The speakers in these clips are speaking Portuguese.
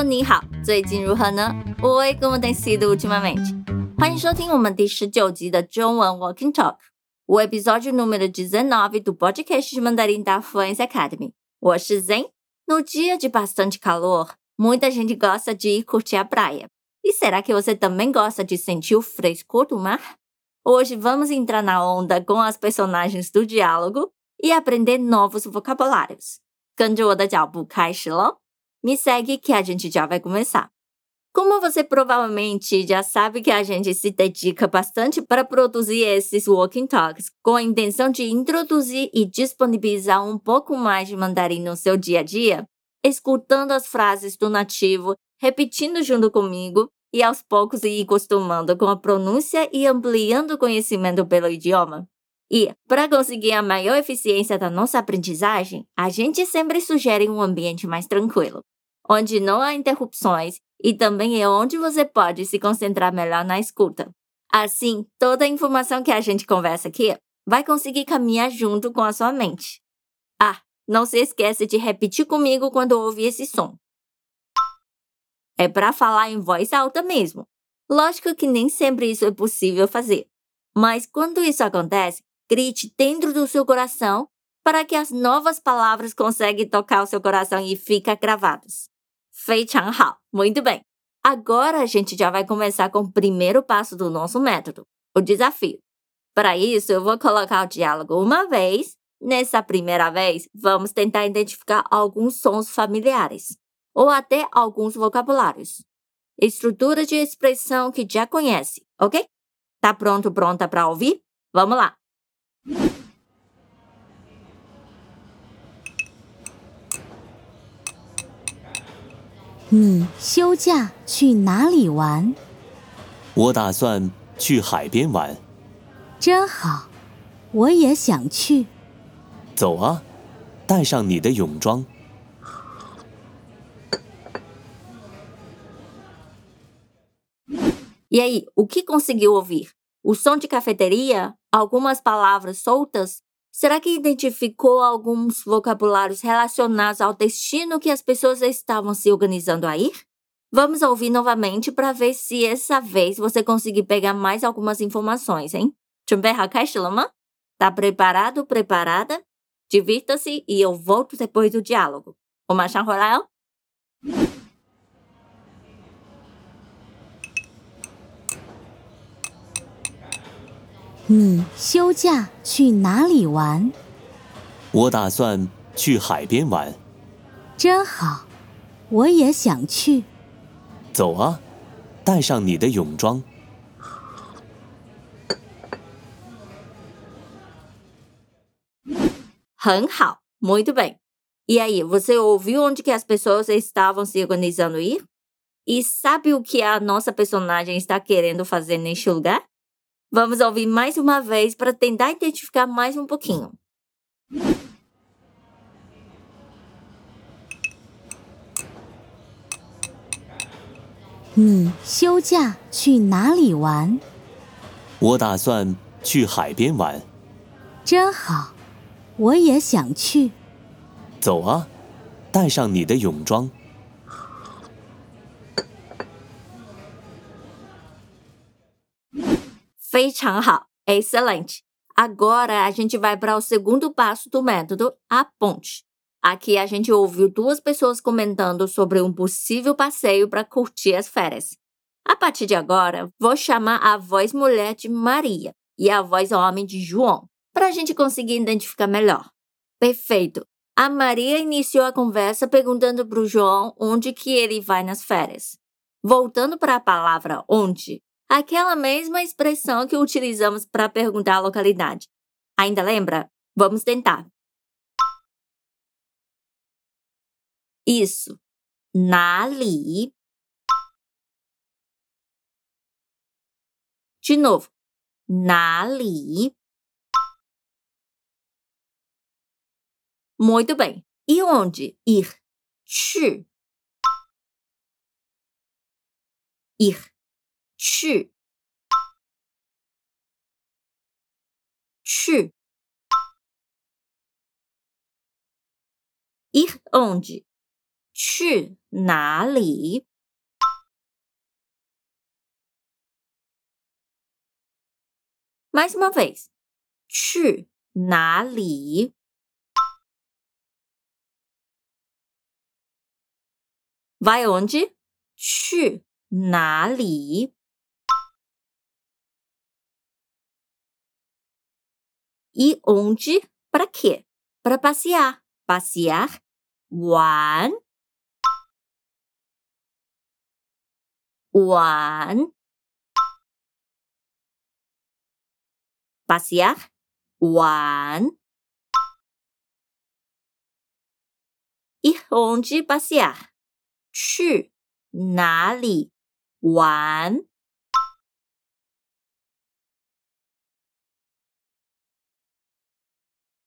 Hello，你好，最近如何呢？Oi, como tem sido ultimamente？欢迎收听我们第十九集的中文 Walking Talk，o episódio número dezenove do podcast de mandarim da Fluency Academy。我是 Zen。No dia de bastante calor, muita gente gosta de ir curtir a praia. E será que você também gosta de sentir o frescor do mar? Hoje vamos entrar na onda com as personagens do diálogo e aprender novos vocabulários. 跟着我的脚步开始喽 ！me segue que a gente já vai começar. Como você provavelmente já sabe que a gente se dedica bastante para produzir esses walking talks com a intenção de introduzir e disponibilizar um pouco mais de mandarim no seu dia a dia, escutando as frases do nativo, repetindo junto comigo e aos poucos ir acostumando com a pronúncia e ampliando o conhecimento pelo idioma. E, para conseguir a maior eficiência da nossa aprendizagem, a gente sempre sugere um ambiente mais tranquilo onde não há interrupções e também é onde você pode se concentrar melhor na escuta. Assim, toda a informação que a gente conversa aqui vai conseguir caminhar junto com a sua mente. Ah, não se esqueça de repetir comigo quando ouvir esse som. É para falar em voz alta mesmo. Lógico que nem sempre isso é possível fazer. Mas quando isso acontece, grite dentro do seu coração para que as novas palavras conseguem tocar o seu coração e fiquem gravadas. 非常好，muito bem. Agora a gente já vai começar com o primeiro passo do nosso método, o desafio. Para isso, eu vou colocar o diálogo uma vez. Nessa primeira vez, vamos tentar identificar alguns sons familiares ou até alguns vocabulários. Estrutura de expressão que já conhece, ok? Tá pronto, pronta para ouvir? Vamos lá! 你休假去哪里玩？我打算去海边玩。真好，我也想去。走啊，带上你的泳装。E aí, o que conseguiu ouvir? O som de cafeteria? Algumas palavras soltas? Será que identificou alguns vocabulários relacionados ao destino que as pessoas estavam se organizando a ir? Vamos ouvir novamente para ver se essa vez você conseguir pegar mais algumas informações, hein? Tá preparado, preparada? Divirta-se e eu volto depois do diálogo. O Machan Royal? 你休假去哪里玩？我打算去海边玩。真好，我也想去。走啊，带上你的泳装。很好，muito bem. E aí, você ouviu onde que as pessoas estavam se organizando ir? E sabe o que a nossa personagem está querendo fazer neste lugar? Vamos ouvir mais uma vez para tentar identificar mais um pouquinho. Você 休假去哪里玩？我打算去海边玩。真好，我也想去。走啊，带上你的泳装。非常好，excelente. Agora a gente vai para o segundo passo do método, a ponte. Aqui a gente ouviu duas pessoas comentando sobre um possível passeio para curtir as férias. A partir de agora, vou chamar a voz mulher de Maria e a voz homem de João, para a gente conseguir identificar melhor. Perfeito! A Maria iniciou a conversa perguntando para o João onde que ele vai nas férias. Voltando para a palavra onde, aquela mesma expressão que utilizamos para perguntar a localidade. Ainda lembra? Vamos tentar. Isso. Nali. De novo. Nali. Muito bem. E onde? Ir. Chi. Ir. 去，去，ir onde？去哪里？Mais uma vez，去哪里？Vai onde？去哪里？E onde? Para quê? Para passear. Passear. 玩。玩。passear, 玩。Ir onde passear? 去哪里玩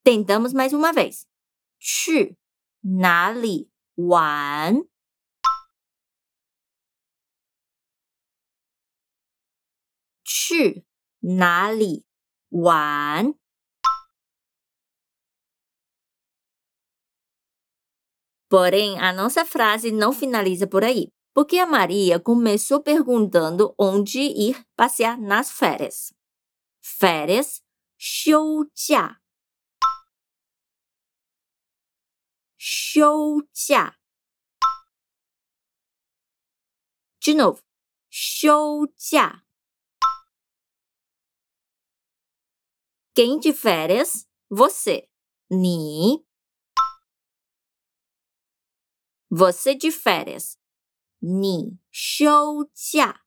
？Tentamos mais uma vez. 去哪里玩？去哪里玩。Porém, a nossa frase não finaliza por aí, porque a Maria começou perguntando onde ir passear nas férias. Férias, 休假。 休假。De novo, 休假。Quem de férias? Você. Ni. Você de férias. Ni 休假.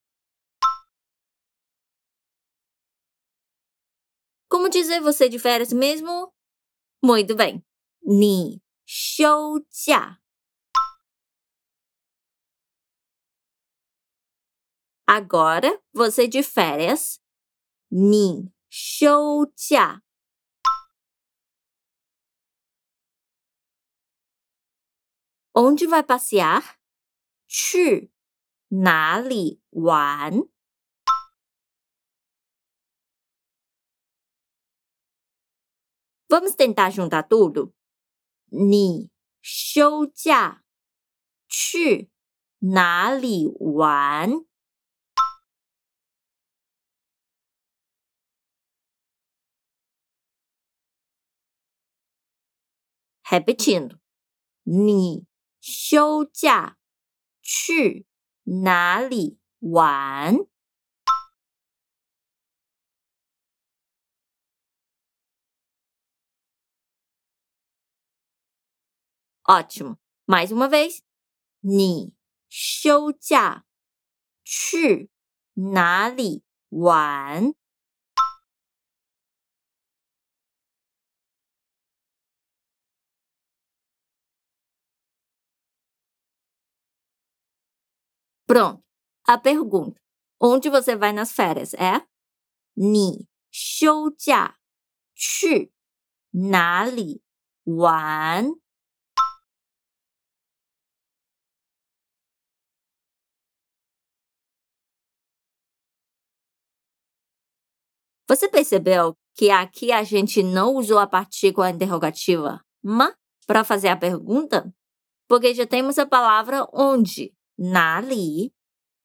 Como dizer você de férias mesmo? Muito bem. Ni 休假。Agora você de férias. Nin show -tia. Onde vai passear? Chu na li wan. Vamos tentar juntar tudo? 你休假去哪里玩？Repetindo，你休假去哪里玩 Ótimo. Mais uma vez. Ni xiu jia chi na li wan. Pronto. A pergunta: onde você vai nas férias é? Ni xiu jia chi na li wan.？Você percebeu que aqui a gente não usou a partícula interrogativa ma para fazer a pergunta? Porque já temos a palavra onde. 哪里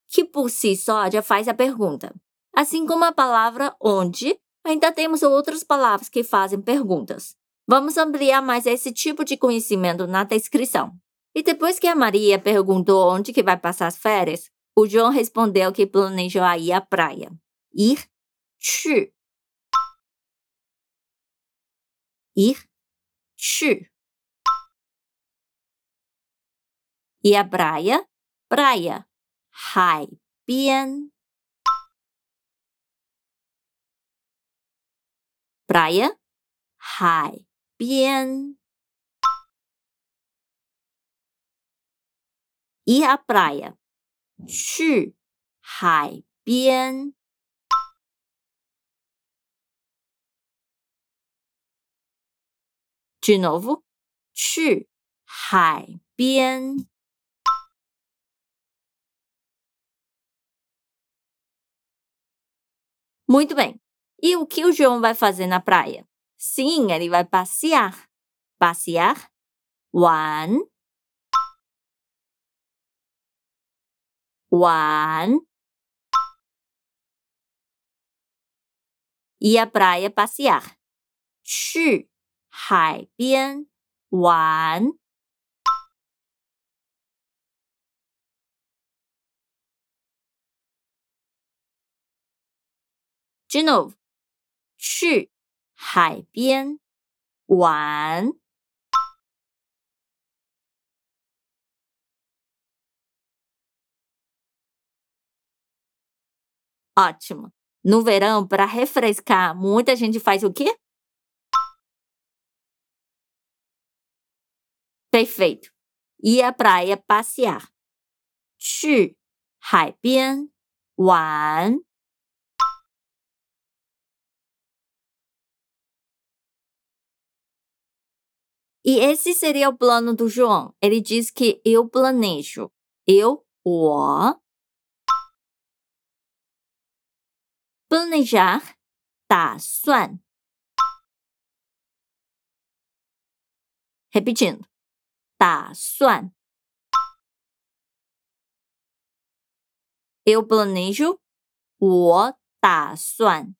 que por si só já faz a pergunta. Assim como a palavra onde, ainda temos outras palavras que fazem perguntas. Vamos ampliar mais esse tipo de conhecimento na descrição. E depois que a Maria perguntou onde que vai passar as férias, o João respondeu que planejou ir à praia. Ir, 去，咦，去？伊阿布莱亚，布莱亚，海边。布莱亚，海边。伊阿布莱亚，去海边。de novo, 去海边 Muito bem. E o que o João vai fazer na praia? Sim, ele vai passear. Passear. One. 玩。Ir à praia passear，去 海边玩。De novo，去海边玩。Ótimo. No verão, para refrescar, muita gente faz o quê? Perfeito. Ir à praia passear. 去海边玩。E esse seria o plano do João. Ele diz que eu planejo. Eu, 我 planejar, 打算 repetindo, 打算 eu planejo, 我打算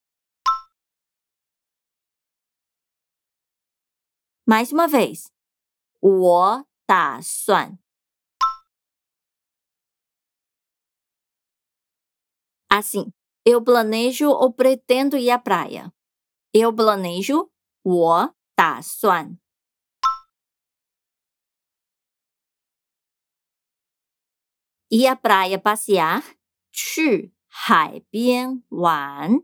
mais uma vez, 我打算 assim eu planejo ou pretendo ir à praia. Eu planejo, 我打算 Ia praia passear，去海边玩。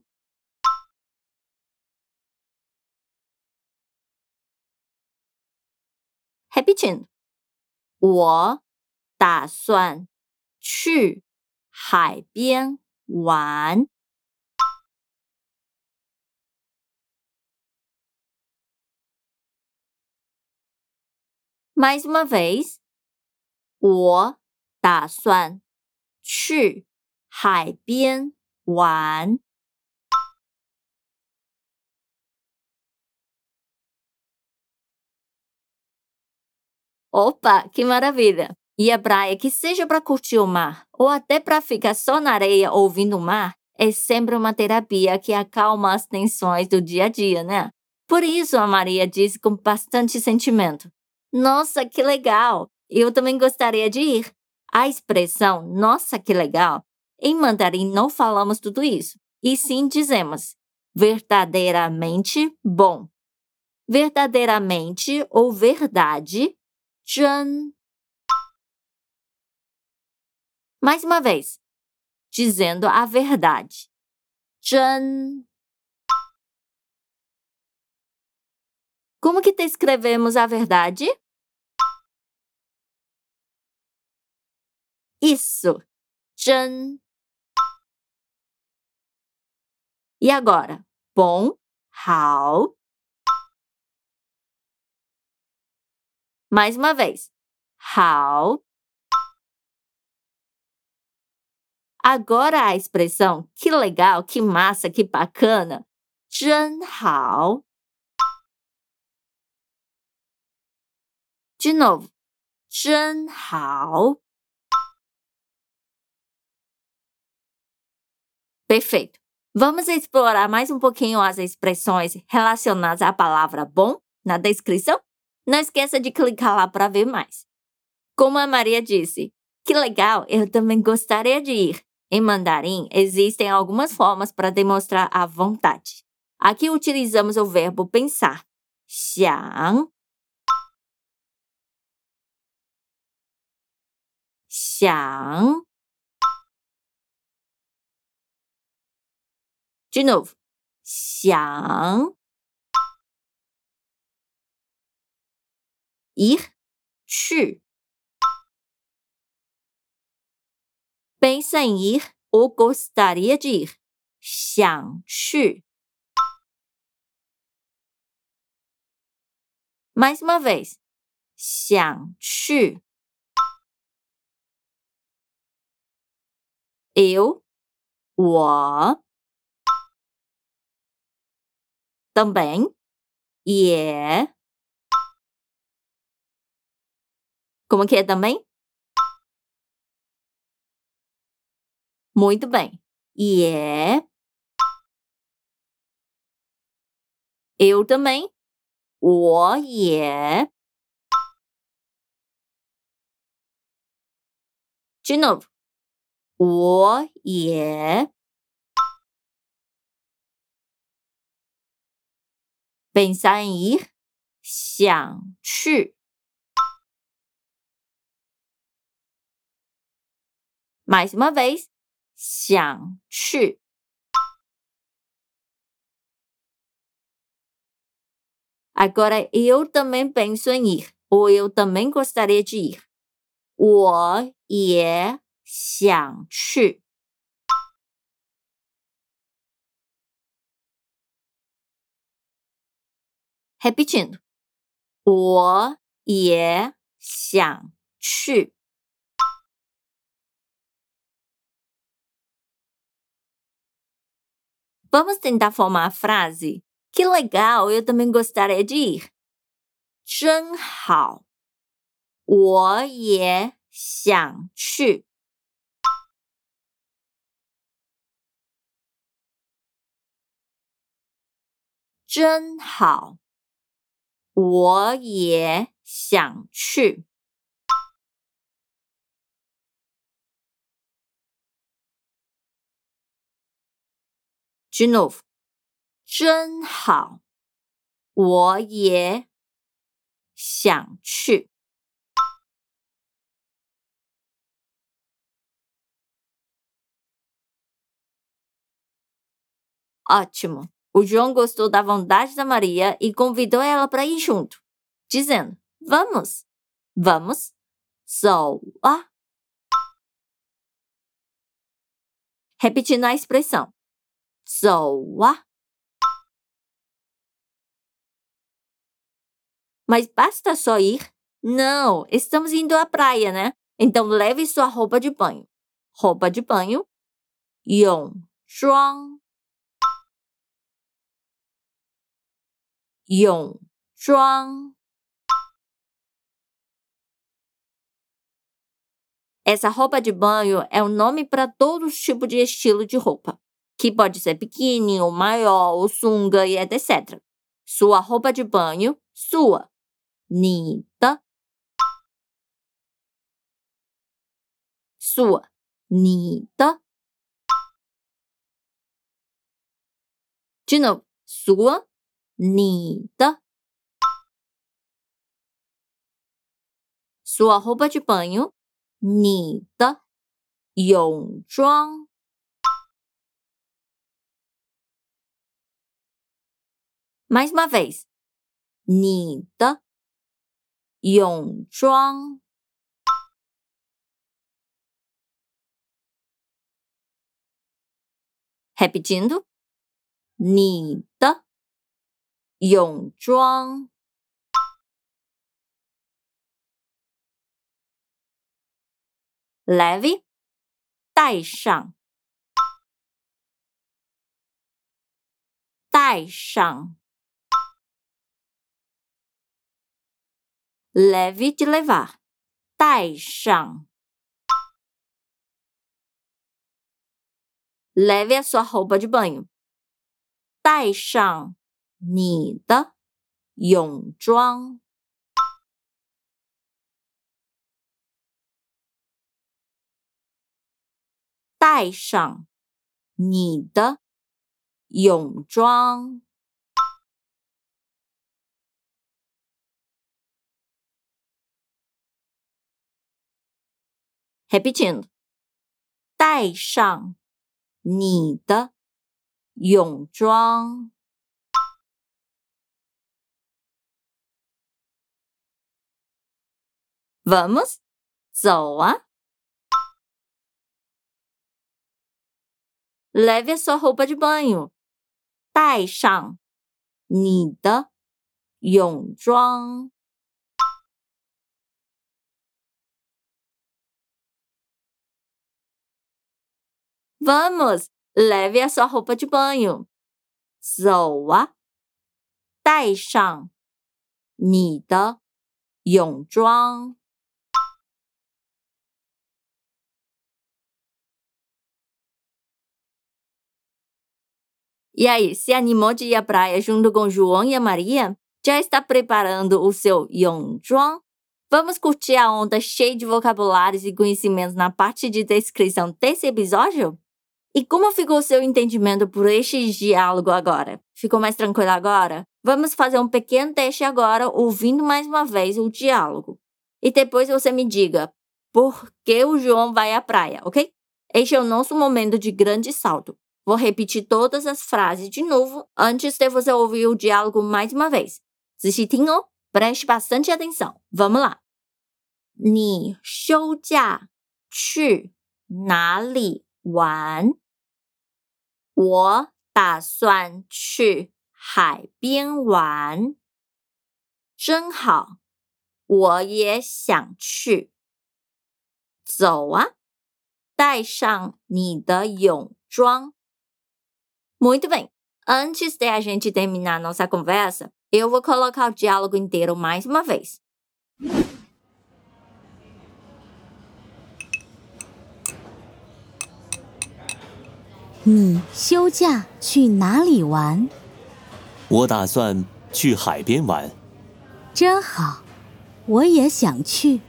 Repetindo，我打算去海边玩。Mais uma vez，我打算去海边玩。Opa, que maravilha! E a praia, que seja para curtir o mar ou até para ficar só na areia ouvindo o mar, é sempre uma terapia que acalma as tensões do dia a dia, né? Por isso a Maria disse com bastante sentimento: Nossa, que legal! Eu também gostaria de ir. A expressão Nossa, que legal, em mandarim não falamos tudo isso, e sim dizemos verdadeiramente bom. Verdadeiramente ou verdade, 真 mais uma vez, dizendo a verdade. 真 Como que descrevemos a verdade? Isso. Zhen. E agora? Bom, hao. Mais uma vez. Hao. Agora a expressão que legal, que massa, que bacana. Zhen hao. De novo. Zhen. Perfeito. Vamos explorar mais um pouquinho as expressões relacionadas à palavra bom na descrição? Não esqueça de clicar lá para ver mais. Como a Maria disse, que legal, eu também gostaria de ir. Em mandarim, existem algumas formas para demonstrar a vontade. Aqui utilizamos o verbo pensar. 想想 De novo. Xiang. Ir. Chu. Pensa em ir ou gostaria de ir. Xiang chu. Mais uma vez. Xiang chu. Eu. 我 também. E é. Como é que é também? Muito bem. E é. Eu também. O é. De novo. O é. Pensar em ir，想去。Mais uma vez，想去。Agora eu também penso em ir, ou eu também gostaria de ir. 我也想去。Repetindo，我也想去。Vamos tentar formar a frase? Que legal, eu também gostaria de ir. 真好，我也想去。真好， 我也想去。De novo，真好，我也想去。Ótimo! O João gostou da vontade da Maria e convidou ela para ir junto, dizendo: Vamos, vamos, so ah. Repetindo a expressão: so ah. Mas basta só ir? Não, estamos indo à praia, né? Então leve sua roupa de banho. Roupa de banho. 泳装泳装 Essa roupa de banho é o um nome para todos os tipos de estilo de roupa, que pode ser biquíni, ou maior, ou sunga e etc. Sua roupa de banho, sua. 你的 sua 你的 de novo sua 你的 sua roupa de banho 你的泳装 mais uma vez 你的泳装，repetindo，你的 泳装，leve，带上，带上。leve de levar, 带上。leve a sua roupa de banho，带上 你的泳装。带上你的泳装。Repetindo，带上你的泳装。Vamos? Zoa. Leve a sua roupa de banho. Tai shang. Ni de. Vamos! Leve a sua roupa de banho. Zoa. Tai shang. Ni de yong zhuang. E aí, se animou de ir à praia junto com João e a Maria? Já está preparando o seu Yongzhuang? Vamos curtir a onda cheia de vocabulários e conhecimentos na parte de descrição desse episódio? E como ficou seu entendimento por este diálogo agora? Ficou mais tranquilo agora? Vamos fazer um pequeno teste agora, ouvindo mais uma vez o diálogo. E depois você me diga por que o João vai à praia, ok? Este é o nosso momento de grande salto. Vou repetir todas as frases de novo antes de você ouvir o diálogo mais uma vez. 仔细听哦，preste bastante atenção. Vamos lá. 你休假去哪里玩？我打算去海边玩。真好，我也想去。走啊，带上你的泳装。 Muito bem. Antes de a gente terminar nossa conversa, eu vou colocar o diálogo inteiro mais uma vez. 你休假去哪里玩？我打算去海边玩。真好，我也想去。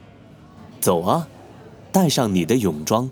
走啊，带上你的泳装。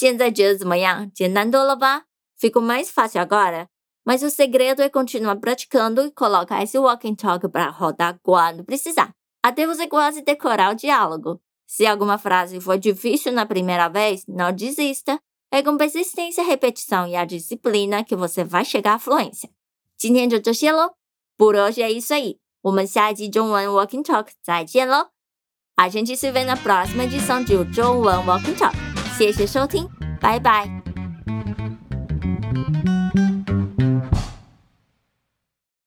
现在觉得怎么样？简单多了吧？Ficou mais fácil agora? Mas o segredo é continuar praticando e colocar esse walking talk para rodar quando precisar até você quase decorar o diálogo. Se alguma frase for difícil na primeira vez, não desista. É com persistência, repetição e a disciplina que você vai chegar à fluência. 今天就这些喽，por hoje é isso aí. 我们下一集中文 Walking Talk 再见喽！A gente se vê na próxima edição de 中文 Walking Talk。 谢谢收听，拜拜。